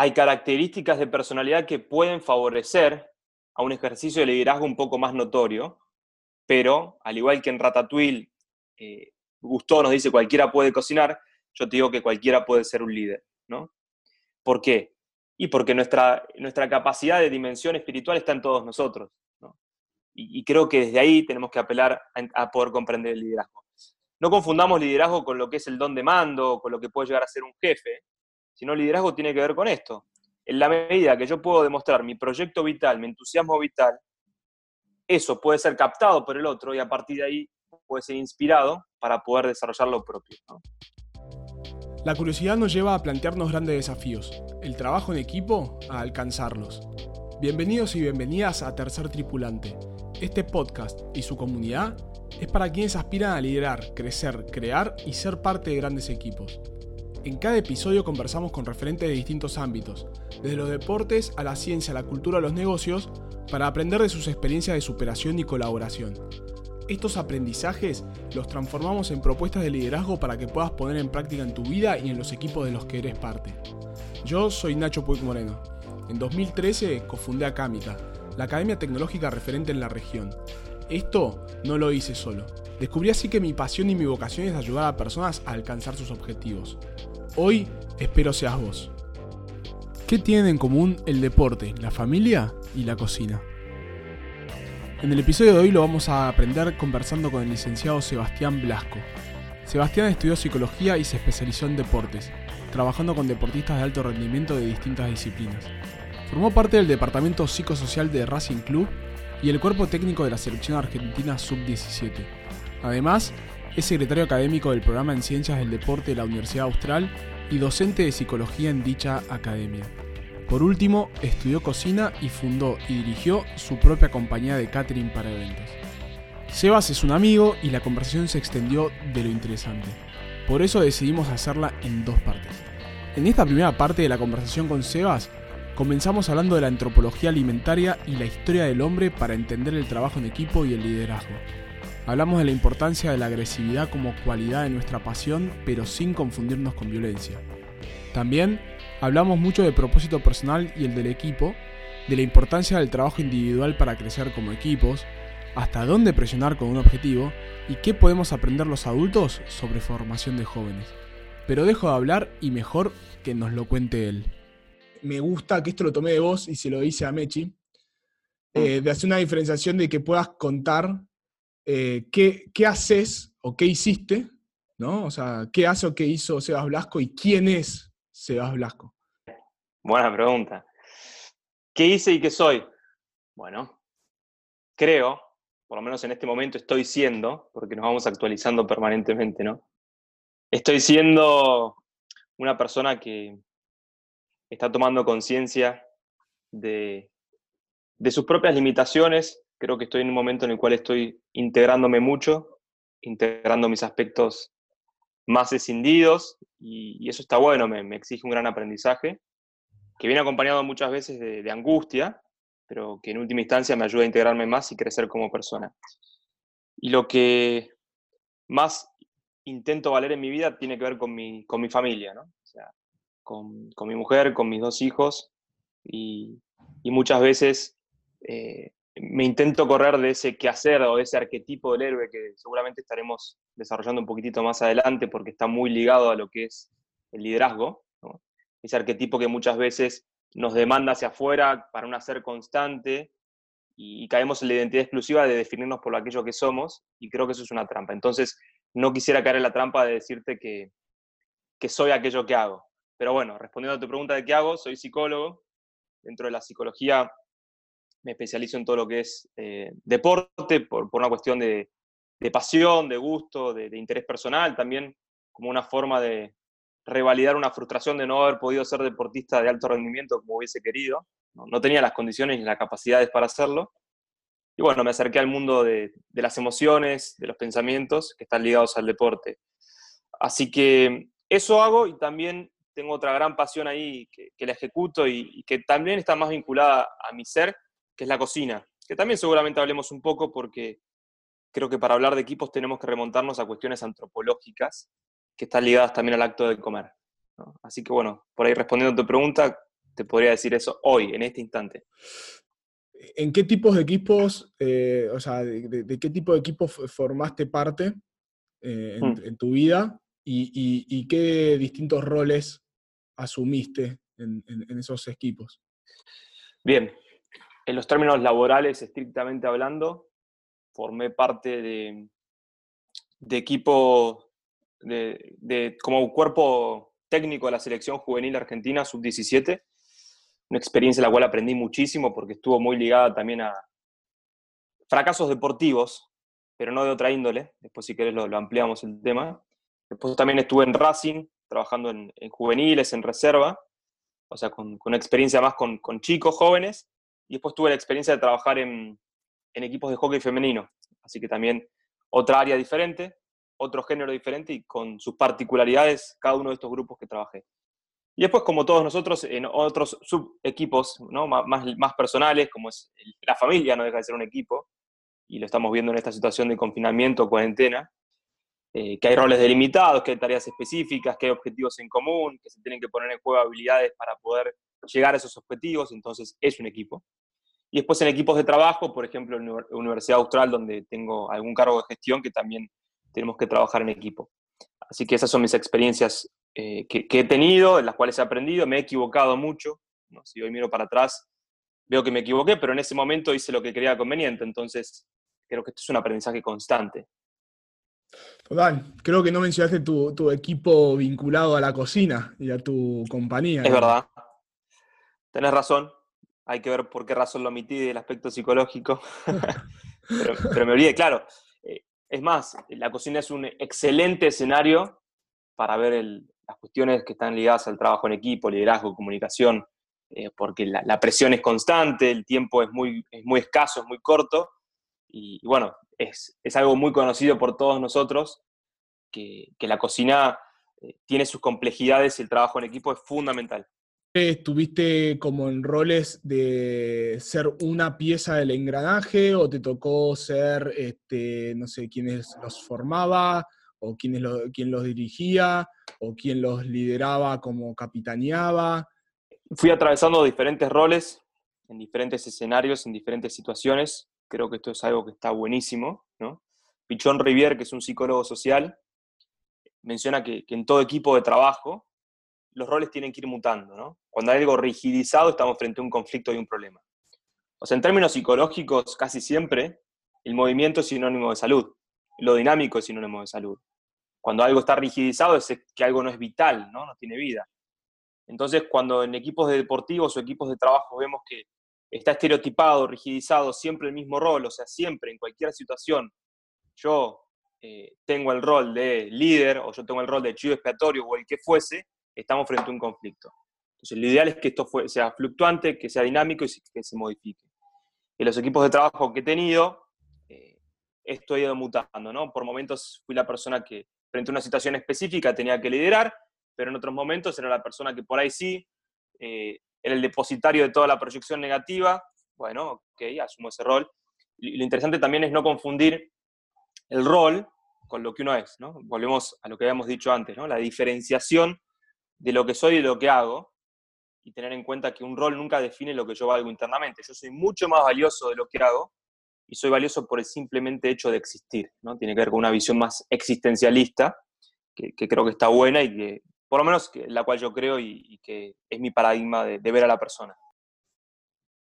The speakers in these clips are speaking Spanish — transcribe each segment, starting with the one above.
hay características de personalidad que pueden favorecer a un ejercicio de liderazgo un poco más notorio, pero al igual que en Ratatouille, eh, Gusto nos dice cualquiera puede cocinar, yo te digo que cualquiera puede ser un líder, ¿no? ¿Por qué? Y porque nuestra, nuestra capacidad de dimensión espiritual está en todos nosotros, ¿no? y, creo que desde ahí tenemos que apelar a, poder comprender el liderazgo. No confundamos liderazgo con lo que es el don de mando, con lo que puede llegar a ser un jefe, sino liderazgo tiene que ver con esto. En la medida que yo puedo demostrar mi proyecto vital, mi entusiasmo vital, eso puede ser captado por el otro y a partir de ahí puede ser inspirado para poder desarrollar lo propio. La curiosidad nos lleva a plantearnos grandes desafíos, el trabajo en equipo a alcanzarlos. Bienvenidos y bienvenidas a Tercer Tripulante. Este podcast y su comunidad es para quienes aspiran a liderar, crecer, crear y ser parte de grandes equipos. En cada episodio conversamos con referentes de distintos ámbitos, desde los deportes a la ciencia, la cultura, a los negocios, para aprender de sus experiencias de superación y colaboración. Estos aprendizajes los transformamos en propuestas de liderazgo para que puedas poner en práctica en tu vida y en los equipos de los que eres parte. Yo soy Nacho Puig Moreno. En 2013 cofundé Acámica, la academia tecnológica referente en la región. Esto no lo hice solo. Descubrí así que mi pasión y mi vocación es ayudar a personas a alcanzar sus objetivos. Hoy espero seas vos. ¿Qué tienen en común el deporte, la familia y la cocina? En el episodio de hoy lo vamos a aprender conversando con el licenciado Sebastián Blasco. Sebastián estudió psicología y se especializó en deportes, trabajando con deportistas de alto rendimiento de distintas disciplinas. Formó parte del departamento psicosocial de Racing Club y el cuerpo técnico de la selección argentina sub-17. Además, es secretario académico del programa en Ciencias del Deporte de la Universidad Austral y docente de psicología en dicha academia. Por último, estudió cocina y fundó y dirigió su propia compañía de catering para eventos. Sebas es un amigo y la conversación se extendió de lo interesante. Por eso decidimos hacerla en dos partes. En esta primera parte de la conversación con Sebas, comenzamos hablando de la antropología alimentaria y la historia del hombre para entender el trabajo en equipo y el liderazgo. Hablamos de la importancia de la agresividad como cualidad de nuestra pasión, pero sin confundirnos con violencia. También hablamos mucho del propósito personal y el del equipo, de la importancia del trabajo individual para crecer como equipos, hasta dónde presionar con un objetivo y qué podemos aprender los adultos sobre formación de jóvenes. Pero dejo de hablar y mejor que nos lo cuente él. Me gusta que esto lo tomé de vos y se lo hice a Mechi, eh, de hacer una diferenciación de que puedas contar eh, ¿qué, haces o qué hiciste, ¿no? O sea, ¿qué hace o qué hizo Sebas Blasco y quién es Sebas Blasco? Buena pregunta. ¿Qué hice y qué soy? Bueno, creo, por lo menos en este momento estoy siendo, porque nos vamos actualizando permanentemente, ¿no? Estoy siendo una persona que está tomando conciencia de, de sus propias limitaciones Creo que estoy en un momento en el cual estoy integrándome mucho, integrando mis aspectos más escindidos y, eso está bueno, me, exige un gran aprendizaje, que viene acompañado muchas veces de, angustia, pero que en última instancia me ayuda a integrarme más y crecer como persona. Y lo que más intento valer en mi vida tiene que ver con mi, con mi familia, ¿no? O sea, con, con, mi mujer, con mis dos hijos y, y muchas veces eh, me intento correr de ese quehacer o de ese arquetipo del héroe que seguramente estaremos desarrollando un poquitito más adelante porque está muy ligado a lo que es el liderazgo, ese arquetipo que muchas veces nos demanda hacia afuera para un hacer constante y, caemos en la identidad exclusiva de definirnos por aquello que somos y creo que eso es una trampa. Entonces, no quisiera caer en la trampa de decirte que, que soy aquello que hago. Pero bueno, respondiendo a tu pregunta de qué hago, soy psicólogo. Dentro de la psicología me especializo en todo lo que es eh, deporte, por, una cuestión de, pasión, de gusto, de, interés personal, también como una forma de revalidar una frustración de no haber podido ser deportista de alto rendimiento como hubiese querido. No, tenía las condiciones ni las capacidades para hacerlo. Y bueno, me acerqué al mundo de, las emociones, de los pensamientos que están ligados al deporte. Así que eso hago y también tengo otra gran pasión ahí que, la ejecuto y, que también está más vinculada a mi ser, que es la cocina, que también seguramente hablemos un poco porque creo que para hablar de equipos tenemos que remontarnos a cuestiones antropológicas que están ligadas también al acto de comer. Así que bueno, por ahí respondiendo a tu pregunta, te podría decir eso hoy, en este instante. ¿En qué tipos de equipos, eh, o sea, de, qué tipo de equipos formaste parte eh, hmm. en, tu vida y, qué distintos roles asumiste en, esos equipos? Bien, en los términos laborales, estrictamente hablando, formé parte de, de equipo, de, como cuerpo técnico de la selección juvenil argentina sub-17 una experiencia en la cual aprendí muchísimo porque estuvo muy ligada también a fracasos deportivos, pero no de otra índole. Después, si querés, lo, ampliamos el tema. Después también estuve en Racing, trabajando en, juveniles, en reserva, o sea, con, una experiencia más con, chicos jóvenes. Y después tuve la experiencia de trabajar en, en equipos de hockey femenino. Así que también otra área diferente, otro género diferente y con sus particularidades cada uno de estos grupos que trabajé. Y después, como todos nosotros, en otros subequipos ¿no? más, más personales, como es la familia, no deja de ser un equipo, y lo estamos viendo en esta situación de confinamiento, cuarentena, eh, que hay roles delimitados, que hay tareas específicas, que hay objetivos en común, que se tienen que poner en juego habilidades para poder llegar a esos objetivos, entonces es un equipo. Y después en equipos de trabajo, por ejemplo, en la Universidad Austral, donde tengo algún cargo de gestión que también tenemos que trabajar en equipo. Así que esas son mis experiencias eh, que, he tenido, en las cuales he aprendido, me he equivocado mucho. ¿no? Si hoy miro para atrás, veo que me equivoqué, pero en ese momento hice lo que creía conveniente. Entonces, creo que esto es un aprendizaje constante. Total, creo que no mencionaste tu, tu, equipo vinculado a la cocina y a tu compañía. Es verdad. Tenés razón. Hay que ver por qué razón lo omití del aspecto psicológico. pero, me olvidé, claro. Eh, es más, la cocina es un excelente escenario para ver las cuestiones que están ligadas al trabajo en equipo, liderazgo, comunicación, eh, porque la, presión es constante, el tiempo es muy, muy escaso, es muy corto, y, bueno, es, algo muy conocido por todos nosotros, que, la cocina eh, tiene sus complejidades y el trabajo en equipo es fundamental. ¿Estuviste como en roles de ser una pieza del engranaje o te tocó ser, este, no sé, quienes los formaba o quién, quién los dirigía o quién los lideraba como capitaneaba? Fui atravesando diferentes roles en diferentes escenarios, en diferentes situaciones. Creo que esto es algo que está buenísimo. Pichón Rivier, que es un psicólogo social, menciona que en todo equipo de trabajo los roles tienen que ir mutando, ¿no? Cuando hay algo rigidizado estamos frente a un conflicto y un problema. O sea, en términos psicológicos, casi siempre el movimiento es sinónimo de salud, lo dinámico es sinónimo de salud. Cuando algo está rigidizado es que algo no es vital, ¿no? No tiene vida. Entonces, cuando en equipos deportivos o equipos de trabajo vemos que está estereotipado, rigidizado, siempre el mismo rol, o sea, siempre, en cualquier situación, yo eh, tengo el rol de líder o yo tengo el rol de chivo expiatorio o el que fuese, estamos frente a un conflicto. Entonces, lo ideal es que esto sea fluctuante, que sea dinámico y que se modifique. En los equipos de trabajo que he tenido, eh, esto ha ido mutando, ¿no? Por momentos fui la persona que, frente a una situación específica, tenía que liderar, pero en otros momentos era la persona que por ahí sí eh, era el depositario de toda la proyección negativa. Bueno, ok, asumo ese rol. Lo interesante también es no confundir el rol con lo que uno es, ¿no? Volvemos a lo que habíamos dicho antes, ¿no? La diferenciación de lo que soy y de lo que hago, y tener en cuenta que un rol nunca define lo que yo valgo internamente. Yo soy mucho más valioso de lo que hago y soy valioso por el simplemente hecho de existir. ¿no? Tiene que ver con una visión más existencialista, que, creo que está buena y que, por lo menos, la cual yo creo y, que es mi paradigma de, ver a la persona.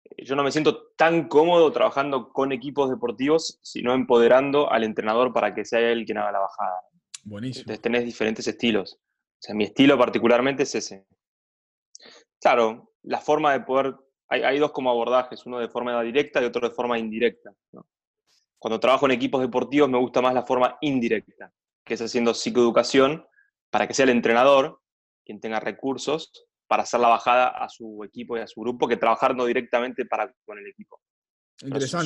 Eh, yo no me siento tan cómodo trabajando con equipos deportivos, sino empoderando al entrenador para que sea él quien haga la bajada. Buenísimo. Entonces tenés diferentes estilos. Sea, mi estilo particularmente es ese. Claro, la forma de poder, hay, dos como abordajes, uno de forma directa y otro de forma indirecta. Cuando trabajo en equipos deportivos me gusta más la forma indirecta, que es haciendo psicoeducación para que sea el entrenador quien tenga recursos para hacer la bajada a su equipo y a su grupo que trabajar no directamente para, con el equipo.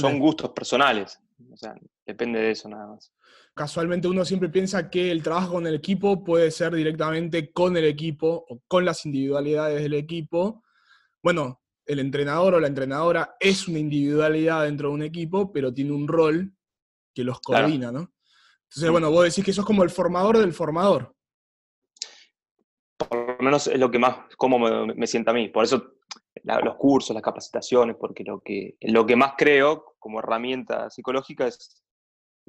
Son gustos personales, o sea, depende de eso nada más casualmente uno siempre piensa que el trabajo con el equipo puede ser directamente con el equipo o con las individualidades del equipo. Bueno, el entrenador o la entrenadora es una individualidad dentro de un equipo, pero tiene un rol que los coordina, ¿no? Entonces, bueno, vos decís que sos como el formador del formador. Por lo menos es lo que más, cómo me, sienta a mí. Por eso los cursos, las capacitaciones, porque lo que, lo que más creo como herramienta psicológica es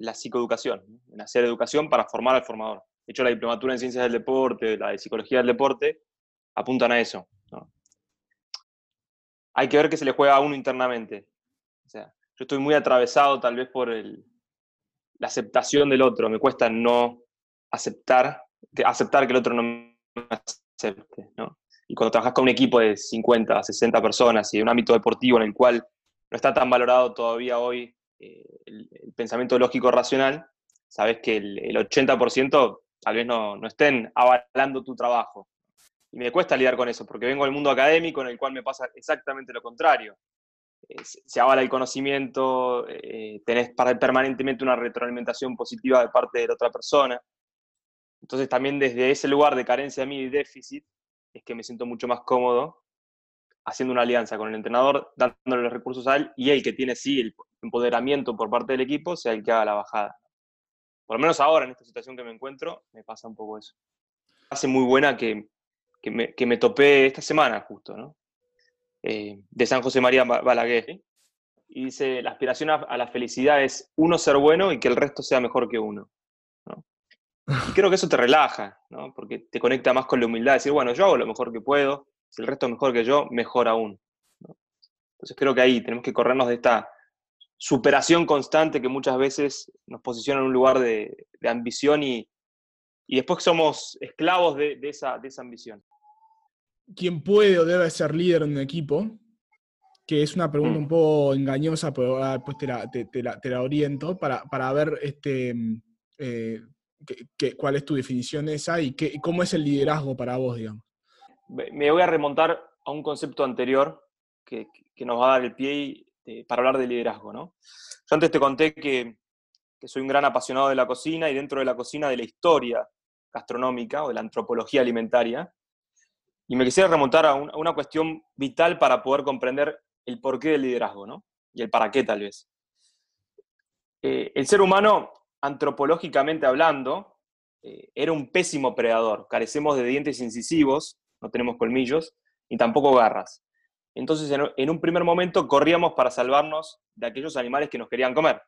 la psicoeducación, en hacer educación para formar al formador. De hecho, la diplomatura en ciencias del deporte, la de psicología del deporte, apuntan a eso. Hay que ver qué se le juega a uno internamente. Yo estoy muy atravesado tal vez por el, la aceptación del otro. Me cuesta no aceptar que, aceptar que el otro no me acepte. Y cuando trabajas con un equipo de 50, 60 personas y un ámbito deportivo en el cual no está tan valorado todavía hoy eh, el, pensamiento lógico racional, sabes que el, el 80% tal vez no, no, estén avalando tu trabajo. Y me cuesta lidiar con eso, porque vengo del mundo académico en el cual me pasa exactamente lo contrario. Eh, se avala el conocimiento, eh, tenés permanentemente una retroalimentación positiva de parte de la otra persona. Entonces también desde ese lugar de carencia a mí y déficit, es que me siento mucho más cómodo haciendo una alianza con el entrenador, dándole los recursos a él y él que tiene sí el empoderamiento por parte del equipo, sea el que haga la bajada. Por lo menos ahora, en esta situación que me encuentro, me pasa un poco eso. Hace muy buena que, que, me, que me topé esta semana justo, ¿no? Eh, de San José María Balaguer. Y dice, la aspiración a, la felicidad es uno ser bueno y que el resto sea mejor que uno. Y creo que eso te relaja, ¿no? porque te conecta más con la humildad, decir, bueno, yo hago lo mejor que puedo, si el resto es mejor que yo, mejor aún. Entonces creo que ahí tenemos que corrernos de esta superación constante que muchas veces nos posiciona en un lugar de, ambición y, y, después somos esclavos de, esa, de esa ambición. ¿Quién puede o debe ser líder en un equipo? Que es una pregunta mm. un poco engañosa, pero después te la, te, la, oriento para, para ver este, eh, cuál es tu definición esa y qué, cómo es el liderazgo para vos, digamos. Me voy a remontar a un concepto anterior que, que nos va a dar el pie para hablar de liderazgo. ¿no? Yo antes te conté que, que, soy un gran apasionado de la cocina y dentro de la cocina de la historia gastronómica o de la antropología alimentaria. Y me quisiera remontar a, una cuestión vital para poder comprender el porqué del liderazgo ¿no? y el para qué tal vez. Eh, el ser humano antropológicamente hablando, eh, era un pésimo predador. Carecemos de dientes incisivos, no tenemos colmillos, ni tampoco garras. Entonces, en, un primer momento, corríamos para salvarnos de aquellos animales que nos querían comer.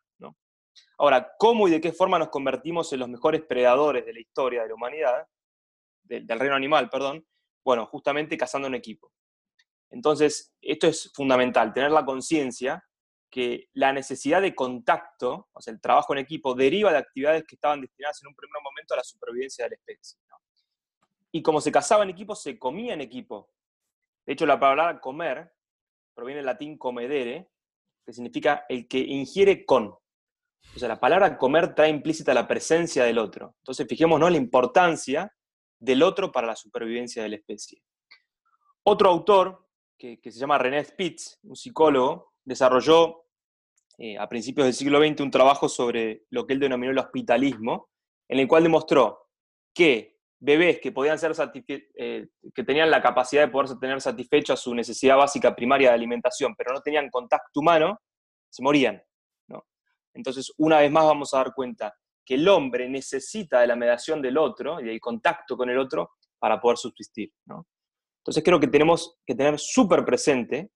Ahora, ¿cómo y de qué forma nos convertimos en los mejores predadores de la historia de la humanidad, del reino animal, perdón? Bueno, justamente cazando en equipo. Entonces, esto es fundamental, tener la conciencia que la necesidad de contacto, o sea, el trabajo en equipo, deriva de actividades que estaban destinadas en un primer momento a la supervivencia de la especie. Y como se cazaba en equipo, se comía en equipo. De hecho, la palabra comer proviene del latín comedere, que significa el que ingiere con. O sea, la palabra comer trae implícita la presencia del otro. Entonces, fijémonos la importancia del otro para la supervivencia de la especie. Otro autor, que, que se llama René Spitz, un psicólogo, desarrolló eh, a principios del siglo XX un trabajo sobre lo que él denominó el hospitalismo, en el cual demostró que bebés que, podían ser eh, que tenían la capacidad de poder tener satisfecha su necesidad básica primaria de alimentación, pero no tenían contacto humano, se morían. Entonces, una vez más vamos a dar cuenta que el hombre necesita de la mediación del otro y del contacto con el otro para poder subsistir. Entonces creo que tenemos que tener súper presente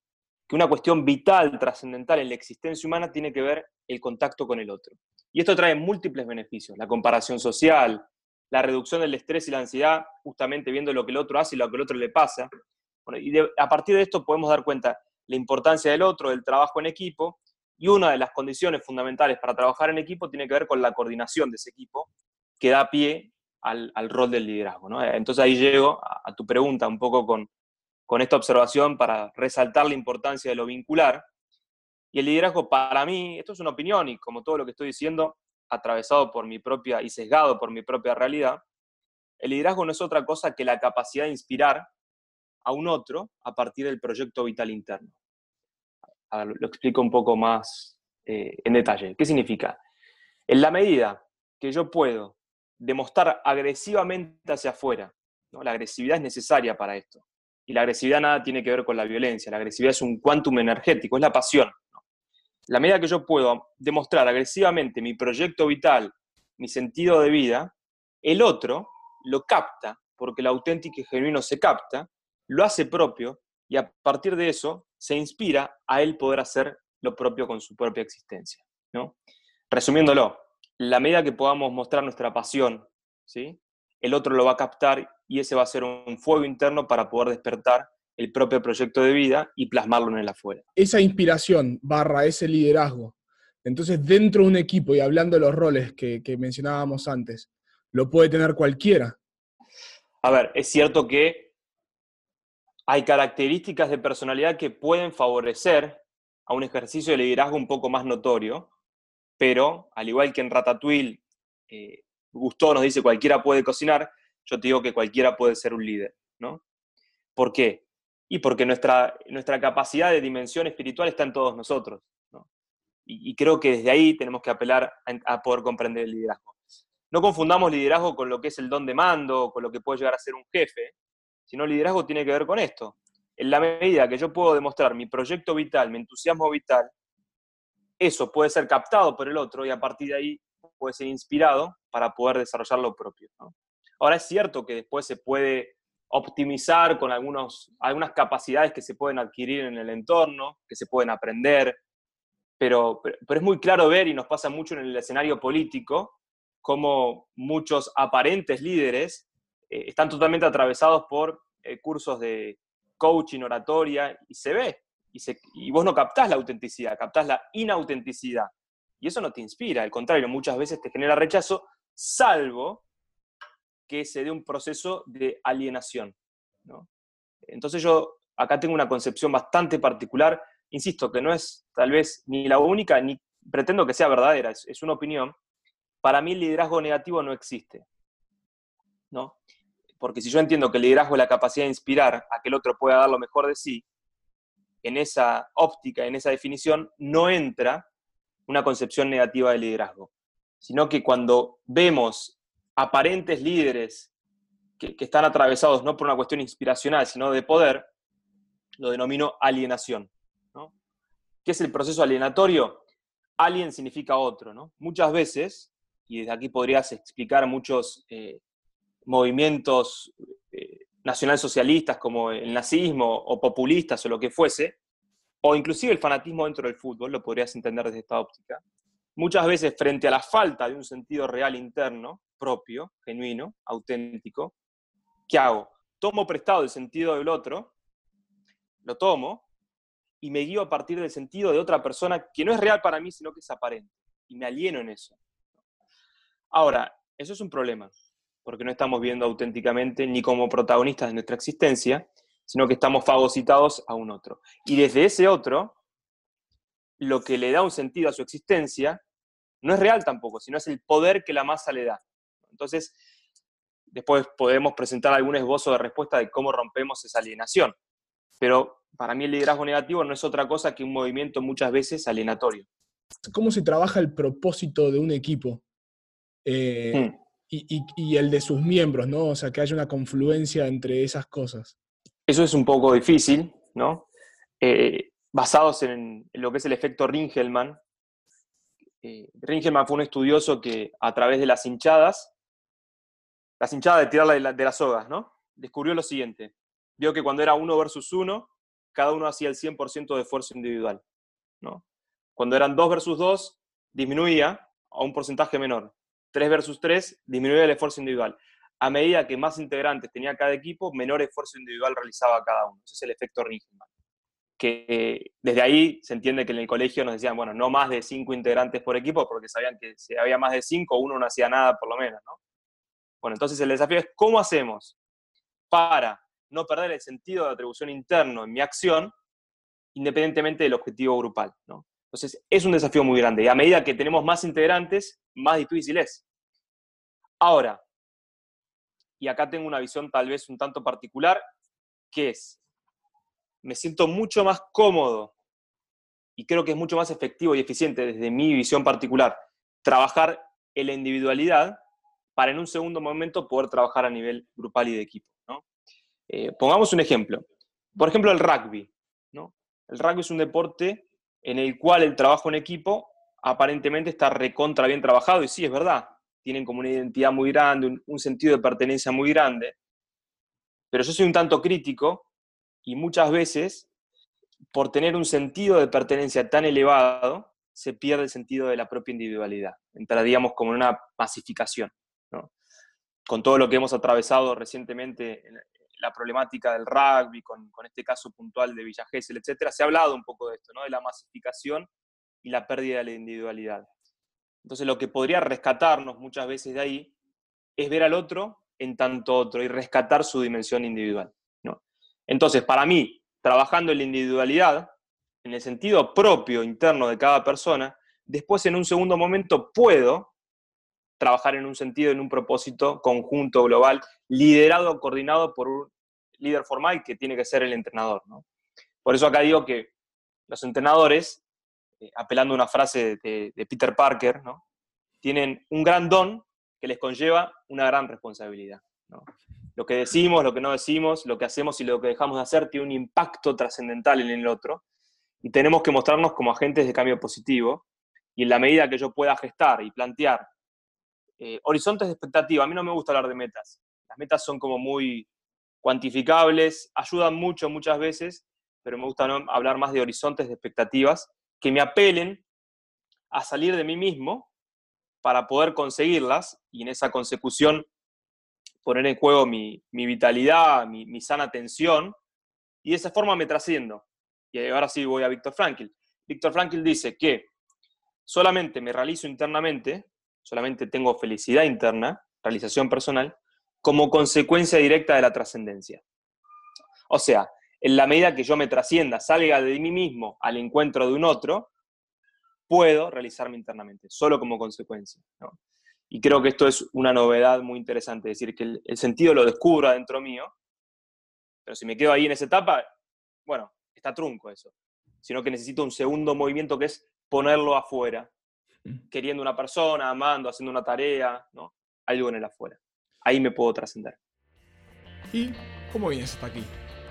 que una cuestión vital, trascendental en la existencia humana tiene que ver el contacto con el otro. Y esto trae múltiples beneficios, la comparación social, la reducción del estrés y la ansiedad, justamente viendo lo que el otro hace y lo que el otro le pasa. y a partir de esto podemos dar cuenta la importancia del otro, del trabajo en equipo, y una de las condiciones fundamentales para trabajar en equipo tiene que ver con la coordinación de ese equipo, que da pie al, rol del liderazgo. Entonces ahí llego a tu pregunta un poco con, con esta observación para resaltar la importancia de lo vincular. Y el liderazgo para mí, esto es una opinión y como todo lo que estoy diciendo, atravesado por mi propia y sesgado por mi propia realidad, el liderazgo no es otra cosa que la capacidad de inspirar a un otro a partir del proyecto vital interno. lo explico un poco más eh, en detalle. ¿Qué significa? En la medida que yo puedo demostrar agresivamente hacia afuera, la agresividad es necesaria para esto, y la agresividad nada tiene que ver con la violencia, la agresividad es un quantum energético, es la pasión. La medida que yo puedo demostrar agresivamente mi proyecto vital, mi sentido de vida, el otro lo capta, porque el auténtico y genuino se capta, lo hace propio y a partir de eso se inspira a él poder hacer lo propio con su propia existencia. ¿no? Resumiéndolo, la medida que podamos mostrar nuestra pasión, ¿sí? el otro lo va a captar y ese va a ser un fuego interno para poder despertar el propio proyecto de vida y plasmarlo en el afuera. Esa inspiración barra ese liderazgo. Entonces, dentro de un equipo, y hablando de los roles que, que mencionábamos antes, lo puede tener cualquiera. A ver, es cierto que hay características de personalidad que pueden favorecer a un ejercicio de liderazgo un poco más notorio, pero al igual que en Ratatouille, eh, Gusto nos dice cualquiera puede cocinar, yo te digo que cualquiera puede ser un líder, ¿no? ¿Por qué? Y porque nuestra, nuestra capacidad de dimensión espiritual está en todos nosotros, ¿no? y, creo que desde ahí tenemos que apelar a, poder comprender el liderazgo. No confundamos liderazgo con lo que es el don de mando, con lo que puede llegar a ser un jefe, sino liderazgo tiene que ver con esto. En la medida que yo puedo demostrar mi proyecto vital, mi entusiasmo vital, eso puede ser captado por el otro y a partir de ahí puede ser inspirado para poder desarrollar lo propio. Ahora es cierto que después se puede optimizar con algunos, algunas capacidades que se pueden adquirir en el entorno, que se pueden aprender, pero, pero, es muy claro ver, y nos pasa mucho en el escenario político, cómo muchos aparentes líderes eh, están totalmente atravesados por eh, cursos de coaching, oratoria, y se ve, y, y vos no captás la autenticidad, captás la inautenticidad. Y eso no te inspira, al contrario, muchas veces te genera rechazo, salvo que se dé un proceso de alienación. Entonces yo acá tengo una concepción bastante particular, insisto, que no es tal vez ni la única, ni pretendo que sea verdadera, es, una opinión. Para mí el liderazgo negativo no existe. ¿no? Porque si yo entiendo que el liderazgo es la capacidad de inspirar a que el otro pueda dar lo mejor de sí, en esa óptica, en esa definición, no entra una concepción negativa del liderazgo, sino que cuando vemos aparentes líderes que, están atravesados no por una cuestión inspiracional, sino de poder, lo denomino alienación. ¿Qué es el proceso alienatorio? Alien significa otro. ¿no? Muchas veces, y desde aquí podrías explicar muchos eh, movimientos eh, nacionalsocialistas como el nazismo o populistas o lo que fuese, o inclusive el fanatismo dentro del fútbol, lo podrías entender desde esta óptica, muchas veces frente a la falta de un sentido real interno, propio, genuino, auténtico, ¿qué hago? Tomo prestado el sentido del otro, lo tomo y me guío a partir del sentido de otra persona que no es real para mí, sino que es aparente. Y me alieno en eso. Ahora, eso es un problema, porque no estamos viendo auténticamente ni como protagonistas de nuestra existencia, sino que estamos fagocitados a un otro. Y desde ese otro, lo que le da un sentido a su existencia no es real tampoco, sino es el poder que la masa le da. Entonces, después podemos presentar algún esbozo de respuesta de cómo rompemos esa alienación. Pero para mí el liderazgo negativo no es otra cosa que un movimiento muchas veces alienatorio. ¿Cómo se trabaja el propósito de un equipo? Eh, hmm. y, el de sus miembros, ¿no? O sea, que haya una confluencia entre esas cosas. Eso es un poco difícil, ¿no? Eh, basados en, lo que es el efecto Ringelmann. Eh, Ringelmann fue un estudioso que a través de las hinchadas, las hinchadas de tirar de, las sogas, ¿no? Descubrió lo siguiente. Vio que cuando era uno versus uno, cada uno hacía el 100% de esfuerzo individual, ¿no? Cuando eran dos versus dos, disminuía a un porcentaje menor. Tres versus tres, disminuía el esfuerzo individual a medida que más integrantes tenía cada equipo, menor esfuerzo individual realizaba cada uno. Ese es el efecto Ringman. Que desde ahí se entiende que en el colegio nos decían, bueno, no más de cinco integrantes por equipo, porque sabían que si había más de cinco, uno no hacía nada por lo menos, ¿no? Bueno, entonces el desafío es cómo hacemos para no perder el sentido de atribución interno en mi acción, independientemente del objetivo grupal. Entonces es un desafío muy grande y a medida que tenemos más integrantes, más difícil es. Ahora, y acá tengo una visión tal vez un tanto particular, que es, me siento mucho más cómodo y creo que es mucho más efectivo y eficiente desde mi visión particular trabajar en la individualidad para en un segundo momento poder trabajar a nivel grupal y de equipo. Eh, pongamos un ejemplo. Por ejemplo, el rugby. El rugby es un deporte en el cual el trabajo en equipo aparentemente está recontra bien trabajado y sí, es verdad tienen como una identidad muy grande, un, sentido de pertenencia muy grande. Pero yo soy un tanto crítico Y muchas veces, por tener un sentido de pertenencia tan elevado, se pierde el sentido de la propia individualidad. Entraríamos como en una masificación. Con todo lo que hemos atravesado recientemente, la problemática del rugby, con, este caso puntual de Villa Gesell, etc., se ha hablado un poco de esto, ¿no? de la masificación y la pérdida de la individualidad. Entonces, lo que podría rescatarnos muchas veces de ahí es ver al otro en tanto otro y rescatar su dimensión individual. ¿no? Entonces, para mí, trabajando en la individualidad, en el sentido propio interno de cada persona, después en un segundo momento puedo trabajar en un sentido, en un propósito conjunto, global, liderado, coordinado por un líder formal que tiene que ser el entrenador. Por eso acá digo que los entrenadores, eh, apelando a una frase de, Peter Parker, ¿no? tienen un gran don que les conlleva una gran responsabilidad. Lo que decimos, lo que no decimos, lo que hacemos y lo que dejamos de hacer tiene un impacto trascendental en el otro y tenemos que mostrarnos como agentes de cambio positivo y en la medida que yo pueda gestar y plantear eh, horizontes de expectativa, a mí no me gusta hablar de metas, las metas son como muy cuantificables, ayudan mucho muchas veces, pero me gusta hablar más de horizontes de expectativas que me apelen a salir de mí mismo para poder conseguirlas y en esa consecución poner en juego mi, vitalidad, mi, mi sana atención y de esa forma me trasciendo. Y ahora sí voy a Víctor Frankl. Víctor Frankl dice que solamente me realizo internamente, solamente tengo felicidad interna, realización personal, como consecuencia directa de la trascendencia. O sea, en la medida que yo me trascienda, salga de mí mismo al encuentro de un otro, puedo realizarme internamente, solo como consecuencia. Y creo que esto es una novedad muy interesante, es decir, que el, sentido lo descubro adentro mío, pero si me quedo ahí en esa etapa, bueno, está trunco eso, sino que necesito un segundo movimiento que es ponerlo afuera. Queriendo una persona, amando, haciendo una tarea, ¿no? algo en el afuera. Ahí me puedo trascender. ¿Y cómo vienes hasta aquí?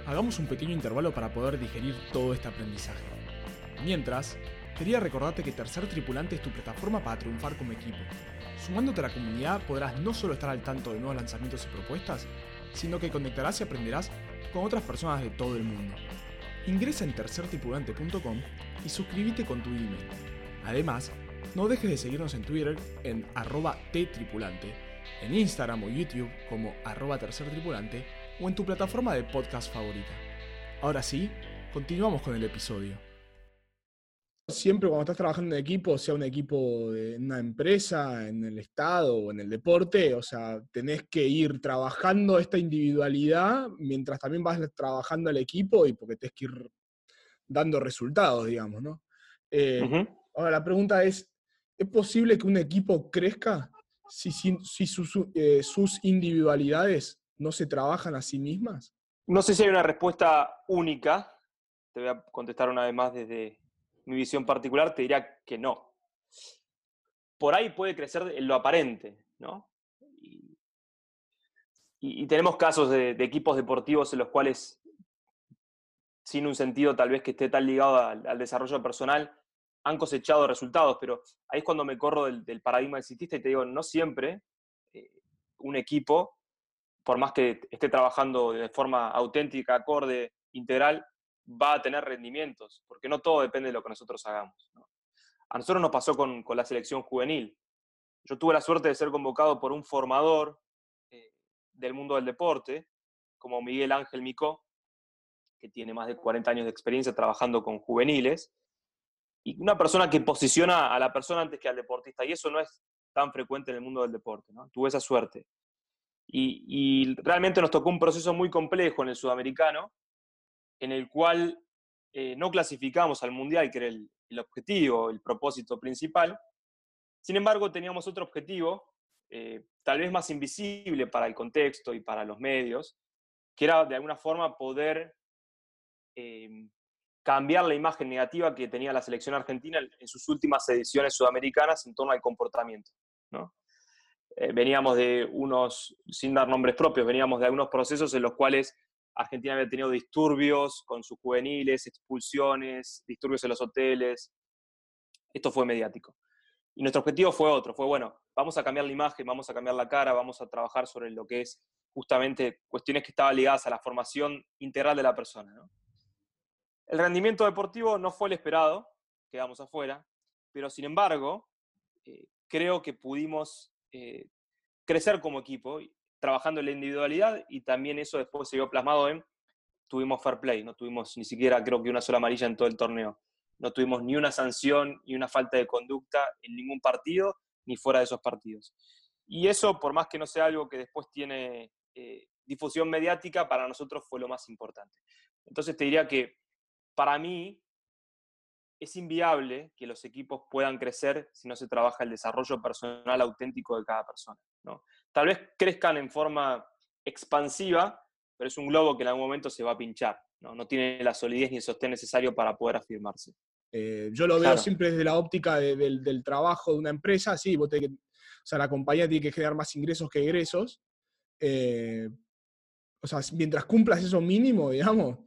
Hagamos un pequeño intervalo para poder digerir todo este aprendizaje. Mientras, quería recordarte que Tercer Tripulante es tu plataforma para triunfar como equipo. Sumándote a la comunidad podrás no solo estar al tanto de nuevos lanzamientos y propuestas, sino que conectarás y aprenderás con otras personas de todo el mundo. Ingresa en tercertripulante.com y suscríbete con tu email. Además, no dejes de seguirnos en Twitter en arroba ttripulante, en Instagram o YouTube como arroba tercertripulante o en tu plataforma de podcast favorita. Ahora sí, continuamos con el episodio. Siempre cuando estás trabajando en equipo, sea un equipo de una empresa, en el Estado o en el deporte, o sea, tenés que ir trabajando esta individualidad mientras también vas trabajando el equipo y porque tenés que ir dando resultados, digamos, ¿no? Eh, ahora, la pregunta es, ¿es posible que un equipo crezca si, sus, eh, sus individualidades no se trabajan a sí mismas? No sé si hay una respuesta única. Te voy a contestar una vez más desde, mi visión particular, te diría que no. Por ahí puede crecer en lo aparente, ¿no? Y, tenemos casos de, equipos deportivos en los cuales, sin un sentido tal vez que esté tan ligado al, desarrollo personal, han cosechado resultados, pero ahí es cuando me corro del, paradigma existista y te digo, no siempre eh, un equipo, por más que esté trabajando de forma auténtica, acorde, integral, va a tener rendimientos, porque no todo depende de lo que nosotros hagamos. A nosotros nos pasó con, la selección juvenil. Yo tuve la suerte de ser convocado por un formador eh, del mundo del deporte, como Miguel Ángel Micó, que tiene más de 40 años de experiencia trabajando con juveniles, y una persona que posiciona a la persona antes que al deportista, y eso no es tan frecuente en el mundo del deporte. ¿no? Tuve esa suerte. y realmente nos tocó un proceso muy complejo en el sudamericano, en el cual eh, no clasificamos al Mundial, que era el, objetivo, el propósito principal. Sin embargo, teníamos otro objetivo, eh, tal vez más invisible para el contexto y para los medios, que era de alguna forma poder eh, cambiar la imagen negativa que tenía la selección argentina en sus últimas ediciones sudamericanas en torno al comportamiento. veníamos de unos, sin dar nombres propios, veníamos de algunos procesos en los cuales Argentina había tenido disturbios con sus juveniles, expulsiones, disturbios en los hoteles. Esto fue mediático. Y nuestro objetivo fue otro, fue, bueno, vamos a cambiar la imagen, vamos a cambiar la cara, vamos a trabajar sobre lo que es justamente cuestiones que estaban ligadas a la formación integral de la persona. El rendimiento deportivo no fue el esperado, quedamos afuera, pero sin embargo, eh, creo que pudimos eh, crecer como equipo, trabajando en la individualidad y también eso después se vio plasmado en, tuvimos fair play, no tuvimos ni siquiera creo que una sola amarilla en todo el torneo, no tuvimos ni una sanción ni una falta de conducta en ningún partido ni fuera de esos partidos. Y eso, por más que no sea algo que después tiene eh, difusión mediática, para nosotros fue lo más importante. Entonces te diría que para mí es inviable que los equipos puedan crecer si no se trabaja el desarrollo personal auténtico de cada persona. ¿no? Tal vez crezcan en forma expansiva, pero es un globo que en algún momento se va a pinchar. No, no tiene la solidez ni el sostén necesario para poder afirmarse. Eh, yo lo veo siempre desde la óptica del, trabajo de una empresa, sí, vos que, o sea, la compañía tiene que generar más ingresos que egresos. Eh, o sea, mientras cumplas eso mínimo, digamos,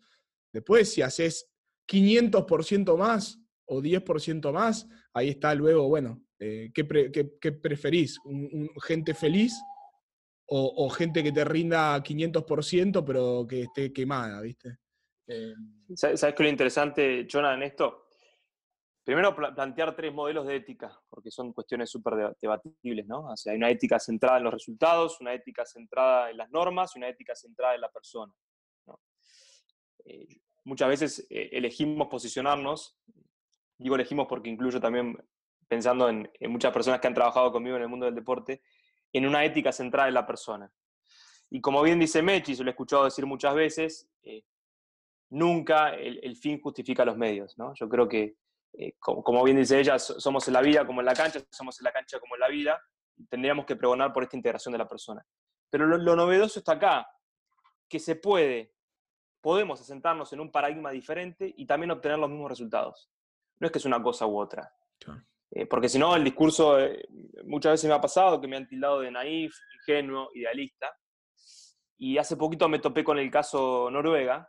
después si haces 500% más o 10% más, ahí está luego, bueno, eh, ¿qué, preferís? ¿Un, gente feliz o, gente que te rinda 500% pero que esté quemada, ¿viste? Eh, ¿Sabes qué es lo interesante, Jonah, en esto? Primero, plantear tres modelos de ética, porque son cuestiones súper debatibles, ¿no? O sea, hay una ética centrada en los resultados, una ética centrada en las normas y una ética centrada en la persona. Eh, muchas veces eh, elegimos posicionarnos, digo elegimos porque incluyo también, pensando en, muchas personas que han trabajado conmigo en el mundo del deporte, en una ética centrada en la persona. Y como bien dice Mechi, se lo he escuchado decir muchas veces, eh, nunca el, fin justifica los medios. ¿no? Yo creo que, eh, como, bien dice ella, somos en la vida como en la cancha, somos en la cancha como en la vida, tendríamos que pregonar por esta integración de la persona. Pero lo novedoso está acá, que se puede podemos asentarnos en un paradigma diferente y también obtener los mismos resultados. No es que es una cosa u otra. Eh, porque si no, el discurso eh, muchas veces me ha pasado que me han tildado de naif, ingenuo, idealista. Y hace poquito me topé con el caso Noruega,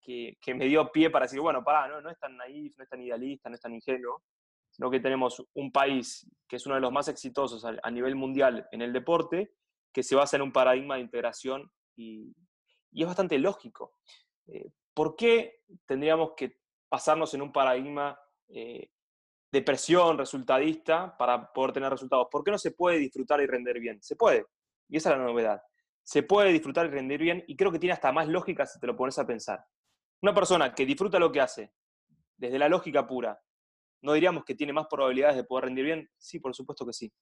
que, me dio pie para decir, bueno, pará, no, no es tan naif, no es tan idealista, no es tan ingenuo, sino que tenemos un país que es uno de los más exitosos a, a nivel mundial en el deporte, que se basa en un paradigma de integración y, y es bastante lógico. Eh, ¿Por qué tendríamos que pasarnos en un paradigma eh, de presión resultadista para poder tener resultados? ¿Por qué no se puede disfrutar y render bien? Se puede, y esa es la novedad. Se puede disfrutar y rendir bien, y creo que tiene hasta más lógica si te lo pones a pensar. Una persona que disfruta lo que hace, desde la lógica pura, ¿no diríamos que tiene más probabilidades de poder rendir bien? Sí, por supuesto que sí.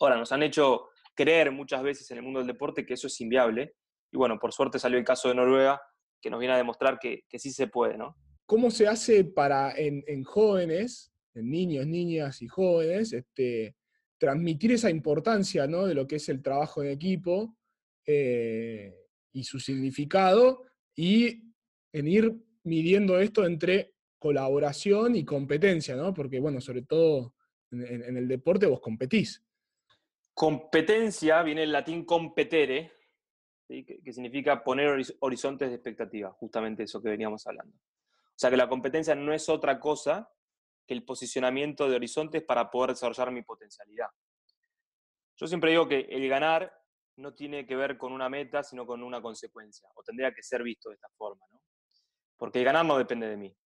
Ahora, nos han hecho creer muchas veces en el mundo del deporte que eso es inviable, y bueno, por suerte salió el caso de Noruega, que nos viene a demostrar que, sí se puede, ¿no? ¿Cómo se hace para en, jóvenes, en niños, niñas y jóvenes, este, transmitir esa importancia ¿no? de lo que es el trabajo en equipo eh, y su significado y en ir midiendo esto entre colaboración y competencia, ¿no? Porque, bueno, sobre todo en, en el deporte vos competís. Competencia viene el latín competere, que, significa poner horizontes de expectativa, justamente eso que veníamos hablando. O sea que la competencia no es otra cosa que el posicionamiento de horizontes para poder desarrollar mi potencialidad. Yo siempre digo que el ganar no tiene que ver con una meta, sino con una consecuencia, o tendría que ser visto de esta forma, ¿no? Porque el ganar no depende de mí.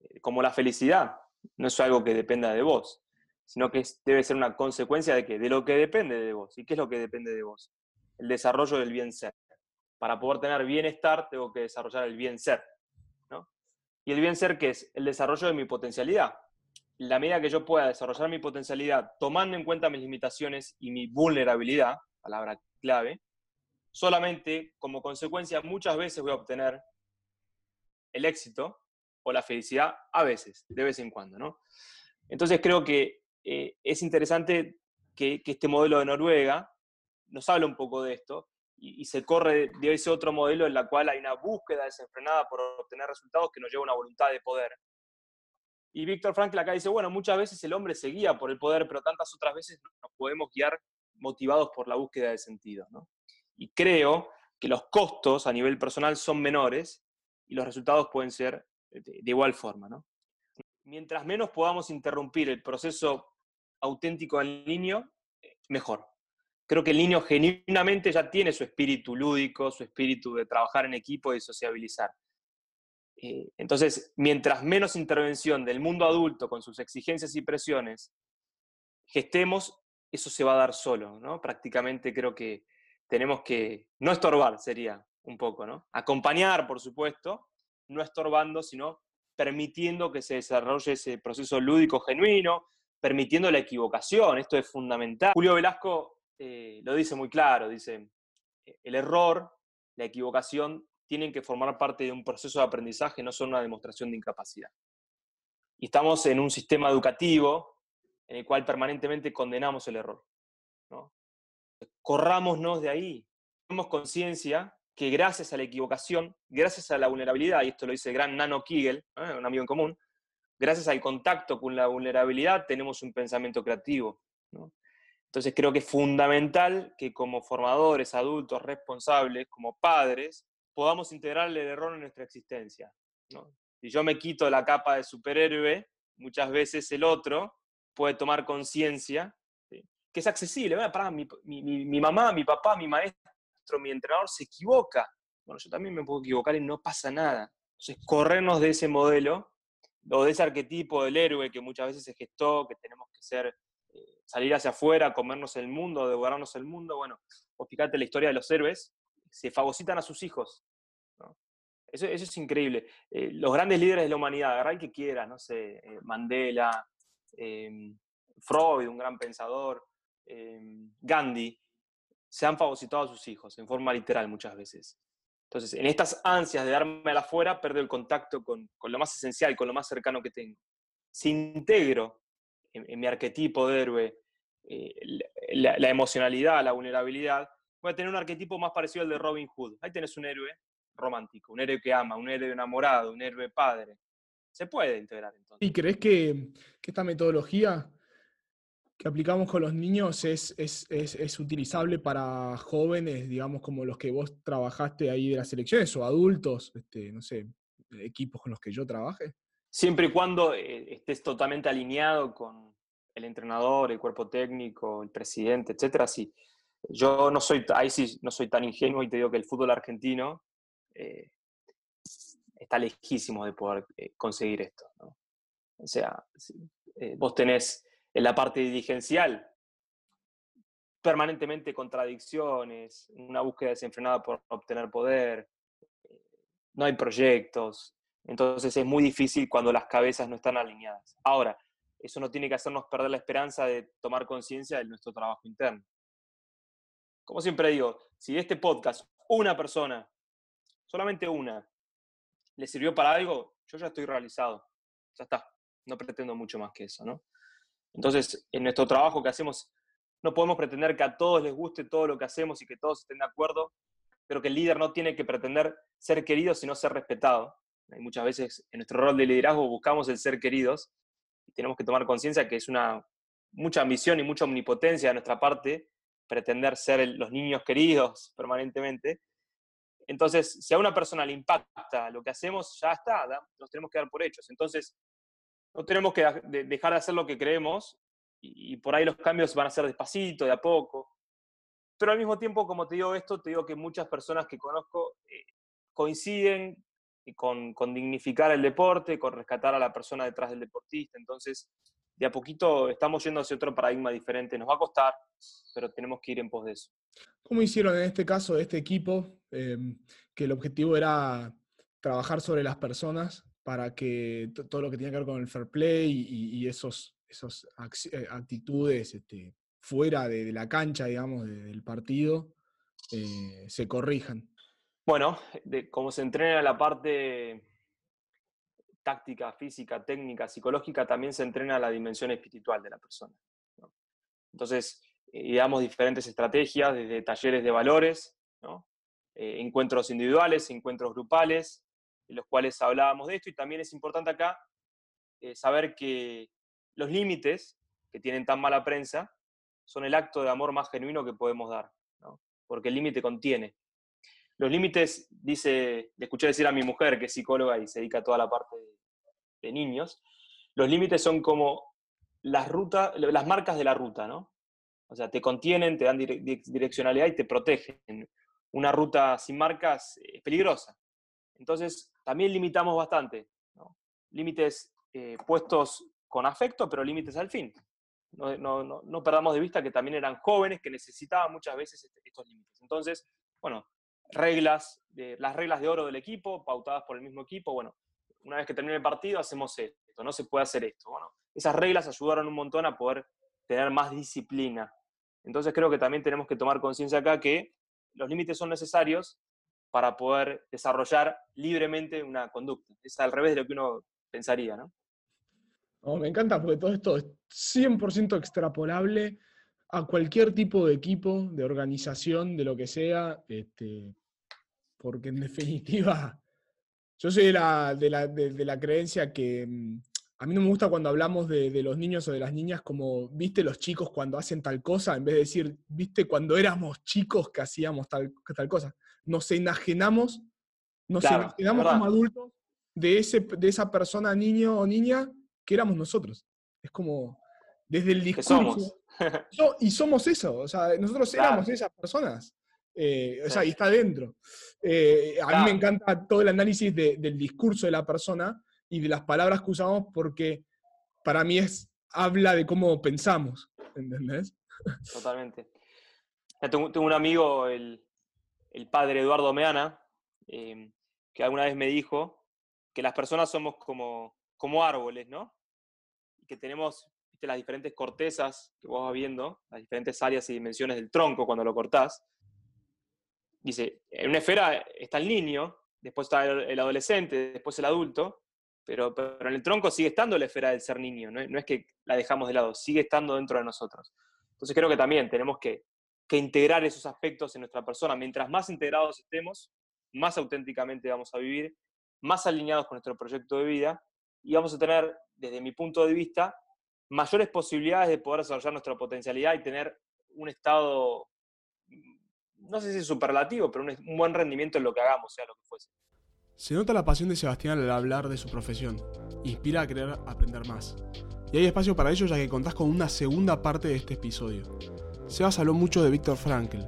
Eh, como la felicidad no es algo que dependa de vos, sino que debe ser una consecuencia de que de lo que depende de vos. ¿Y qué es lo que depende de vos? El desarrollo del bien ser. Para poder tener bienestar, tengo que desarrollar el bien ser. ¿no? Y el bien ser, ¿qué es? El desarrollo de mi potencialidad. La medida que yo pueda desarrollar mi potencialidad, tomando en cuenta mis limitaciones y mi vulnerabilidad, palabra clave, solamente como consecuencia muchas veces voy a obtener el éxito o la felicidad a veces, de vez en cuando, ¿no? Entonces creo que eh, es interesante que, que, este modelo de Noruega nos habla un poco de esto y, se corre de ese otro modelo en la cual hay una búsqueda desenfrenada por obtener resultados que nos lleva a una voluntad de poder. Y Víctor Frankl acá dice, bueno, muchas veces el hombre se guía por el poder, pero tantas otras veces nos podemos guiar motivados por la búsqueda de sentido. Y creo que los costos a nivel personal son menores y los resultados pueden ser de, igual forma. Mientras menos podamos interrumpir el proceso auténtico del niño, mejor creo que el niño genuinamente ya tiene su espíritu lúdico, su espíritu de trabajar en equipo y sociabilizar. Eh, entonces, mientras menos intervención del mundo adulto con sus exigencias y presiones gestemos, eso se va a dar solo, ¿no? Prácticamente creo que tenemos que no estorbar, sería un poco, ¿no? Acompañar, por supuesto, no estorbando, sino permitiendo que se desarrolle ese proceso lúdico genuino, permitiendo la equivocación, esto es fundamental. Julio Velasco eh, lo dice muy claro, dice, eh, el error, la equivocación, tienen que formar parte de un proceso de aprendizaje, no son una demostración de incapacidad. Y estamos en un sistema educativo en el cual permanentemente condenamos el error. ¿no? Corrámonos de ahí, tenemos conciencia que gracias a la equivocación, gracias a la vulnerabilidad, y esto lo dice el gran Nano Kigel, ¿eh? un amigo en común, gracias al contacto con la vulnerabilidad tenemos un pensamiento creativo. Entonces creo que es fundamental que como formadores, adultos, responsables, como padres, podamos integrar el error en nuestra existencia. Si yo me quito la capa de superhéroe, muchas veces el otro puede tomar conciencia que es accesible. Mi, mi mamá, mi papá, mi maestro, mi entrenador se equivoca. Bueno, yo también me puedo equivocar y no pasa nada. Entonces, corrernos de ese modelo o de ese arquetipo del héroe que muchas veces se gestó, que tenemos que ser, eh, salir hacia afuera, comernos el mundo, devorarnos el mundo. Bueno, o fíjate la historia de los héroes, se fagocitan a sus hijos. Eso, eso, es increíble. Eh, los grandes líderes de la humanidad, agarrar que quieras, no sé, eh, Mandela, em, Freud, un gran pensador, em, Gandhi, se han fagocitado a sus hijos, en forma literal muchas veces. Entonces, en estas ansias de darme a la afuera, perdo el contacto con, lo más esencial, con lo más cercano que tengo. Si integro en, mi arquetipo de héroe eh, la, emocionalidad, la vulnerabilidad, voy a tener un arquetipo más parecido al de Robin Hood. Ahí tenés un héroe romántico, un héroe que ama, un héroe enamorado, un héroe padre. Se puede integrar entonces. ¿Y crees que, que esta metodología que aplicamos con los niños es, es, utilizable para jóvenes, digamos, como los que vos trabajaste ahí de las selecciones, o adultos, este, no sé, equipos con los que yo trabaje? Siempre y cuando eh, estés totalmente alineado con el entrenador, el cuerpo técnico, el presidente, etcétera, sí. Yo no soy, ahí sí, no soy tan ingenuo y te digo que el fútbol argentino eh, está lejísimo de poder eh, conseguir esto. O sea, vos tenés en la parte dirigencial, permanentemente contradicciones, una búsqueda desenfrenada por obtener poder, no hay proyectos, entonces es muy difícil cuando las cabezas no están alineadas. Ahora, eso no tiene que hacernos perder la esperanza de tomar conciencia de nuestro trabajo interno. Como siempre digo, si este podcast una persona, solamente una, le sirvió para algo, yo ya estoy realizado. Ya está. No pretendo mucho más que eso, ¿no? Entonces, en nuestro trabajo que hacemos, no podemos pretender que a todos les guste todo lo que hacemos y que todos estén de acuerdo, pero que el líder no tiene que pretender ser querido, sino ser respetado. Y muchas veces en nuestro rol de liderazgo buscamos el ser queridos y tenemos que tomar conciencia que es una mucha ambición y mucha omnipotencia de nuestra parte pretender ser los niños queridos permanentemente. Entonces, si a una persona le impacta lo que hacemos, ya está, nos tenemos que dar por hechos. Entonces, no tenemos que dejar de hacer lo que creemos y, por ahí los cambios van a ser despacito, de a poco. Pero al mismo tiempo, como te digo esto, te digo que muchas personas que conozco eh, coinciden con, con dignificar el deporte, con rescatar a la persona detrás del deportista. Entonces, de a poquito estamos yendo hacia otro paradigma diferente. Nos va a costar, pero tenemos que ir en pos de eso. ¿Cómo hicieron en este caso este equipo, em, que el objetivo era trabajar sobre las personas para que todo lo que tiene que ver con el fair play y, esos, esos eh, actitudes este, fuera de, la cancha, digamos, del partido, eh, se corrijan? Bueno, como se entrena la parte táctica, física, técnica, psicológica, también se entrena la dimensión espiritual de la persona. Entonces, eh, diferentes estrategias, desde talleres de valores, encuentros individuales, encuentros grupales, en los cuales hablábamos de esto y también es importante acá eh, saber que los límites que tienen tan mala prensa son el acto de amor más genuino que podemos dar, porque el límite contiene. Los límites, dice, le escuché decir a mi mujer, que es psicóloga y se dedica a toda la parte de, niños, los límites son como las, rutas, las marcas de la ruta, ¿no? O sea, te contienen, te dan direccionalidad y te protegen. Una ruta sin marcas es peligrosa. Entonces, también limitamos bastante. Límites eh, puestos con afecto, pero límites al fin. No, no, no, perdamos de vista que también eran jóvenes que necesitaban muchas veces este, estos límites. Entonces, bueno, reglas, de, las reglas de oro del equipo, pautadas por el mismo equipo, bueno, una vez que termine el partido hacemos esto, no se puede hacer esto. Bueno, esas reglas ayudaron un montón a poder tener más disciplina. Entonces creo que también tenemos que tomar conciencia acá que los límites son necesarios para poder desarrollar libremente una conducta. Es al revés de lo que uno pensaría, ¿no? me encanta porque todo esto es 100% extrapolable a cualquier tipo de equipo, de organización, de lo que sea, este, porque en definitiva, yo soy de la, de la, creencia que mm, a mí no me gusta cuando hablamos de, los niños o de las niñas como, viste los chicos cuando hacen tal cosa, en vez de decir, viste cuando éramos chicos que hacíamos tal, tal cosa. Nos enajenamos, nos enajenamos como adultos de, ese, de esa persona, niño o niña, que éramos nosotros. Es como, desde el discurso. y somos eso, o sea, nosotros éramos esas personas. Eh, o sea, y está dentro. Eh, a mí me encanta todo el análisis del discurso de la persona y de las palabras que usamos porque para mí es, habla de cómo pensamos, ¿entendés? Totalmente. Tengo, un amigo, el, padre Eduardo Meana, eh, que alguna vez me dijo que las personas somos como, como árboles, ¿no? Y que tenemos las diferentes cortezas que vos vas viendo, las diferentes áreas y dimensiones del tronco cuando lo cortás. Dice, en una esfera está el niño, después está el, adolescente, después el adulto, pero, pero, en el tronco sigue estando la esfera del ser niño, no, es que la dejamos de lado, sigue estando dentro de nosotros. Entonces creo que también tenemos que, que integrar esos aspectos en nuestra persona. Mientras más integrados estemos, más auténticamente vamos a vivir, más alineados con nuestro proyecto de vida y vamos a tener, desde mi punto de vista, mayores posibilidades de poder desarrollar nuestra potencialidad y tener un estado, no sé si superlativo, pero un, buen rendimiento en lo que hagamos, sea lo que fuese. Se nota la pasión de Sebastián al hablar de su profesión. Inspira a querer aprender más. Y hay espacio para ello ya que contás con una segunda parte de este episodio. Sebas habló mucho de Víctor Frankl,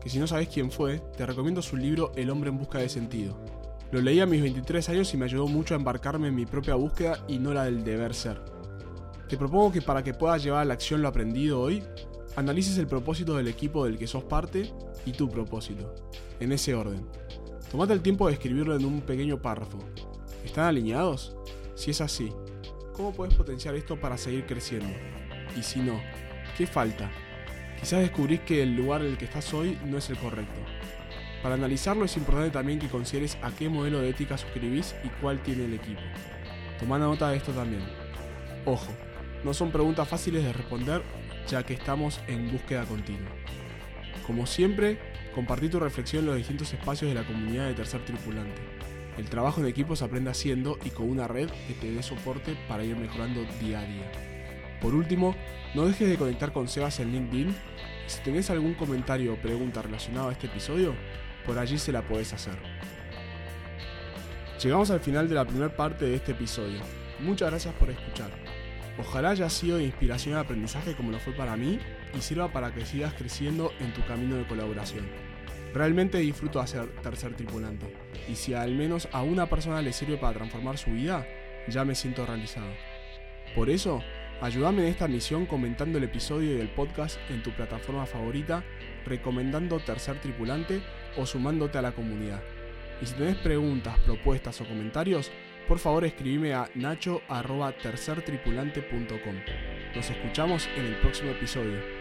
que si no sabes quién fue, te recomiendo su libro El hombre en busca de sentido. Lo leí a mis 23 años y me ayudó mucho a embarcarme en mi propia búsqueda y no la del deber ser. Te propongo que para que puedas llevar a la acción lo aprendido hoy, analices el propósito del equipo del que sos parte y tu propósito, en ese orden. Tomate el tiempo de escribirlo en un pequeño párrafo. ¿Están alineados? Si es así, ¿cómo puedes potenciar esto para seguir creciendo? Y si no, ¿qué falta? Quizás descubrís que el lugar en el que estás hoy no es el correcto. Para analizarlo es importante también que consideres a qué modelo de ética suscribís y cuál tiene el equipo. Toma nota de esto también. Ojo, no son preguntas fáciles de responder ya que estamos en búsqueda continua. Como siempre, compartí tu reflexión en los distintos espacios de la comunidad de Tercer Tripulante. El trabajo en equipo se aprende haciendo y con una red que te dé soporte para ir mejorando día a día. Por último, no dejes de conectar con Sebas en LinkedIn y si tenés algún comentario o pregunta relacionado a este episodio, por allí se la podés hacer. Llegamos al final de la primera parte de este episodio. Muchas gracias por escuchar. Ojalá haya sido de inspiración y aprendizaje como lo fue para mí y sirva para que sigas creciendo en tu camino de colaboración. Realmente disfruto hacer tercer tripulante y si al menos a una persona le sirve para transformar su vida, ya me siento realizado. Por eso, ayúdame en esta misión comentando el episodio del podcast en tu plataforma favorita, recomendando tercer tripulante o sumándote a la comunidad. Y si tenés preguntas, propuestas o comentarios, por favor escribime a nacho.tercertripulante.com. Nos escuchamos en el próximo episodio.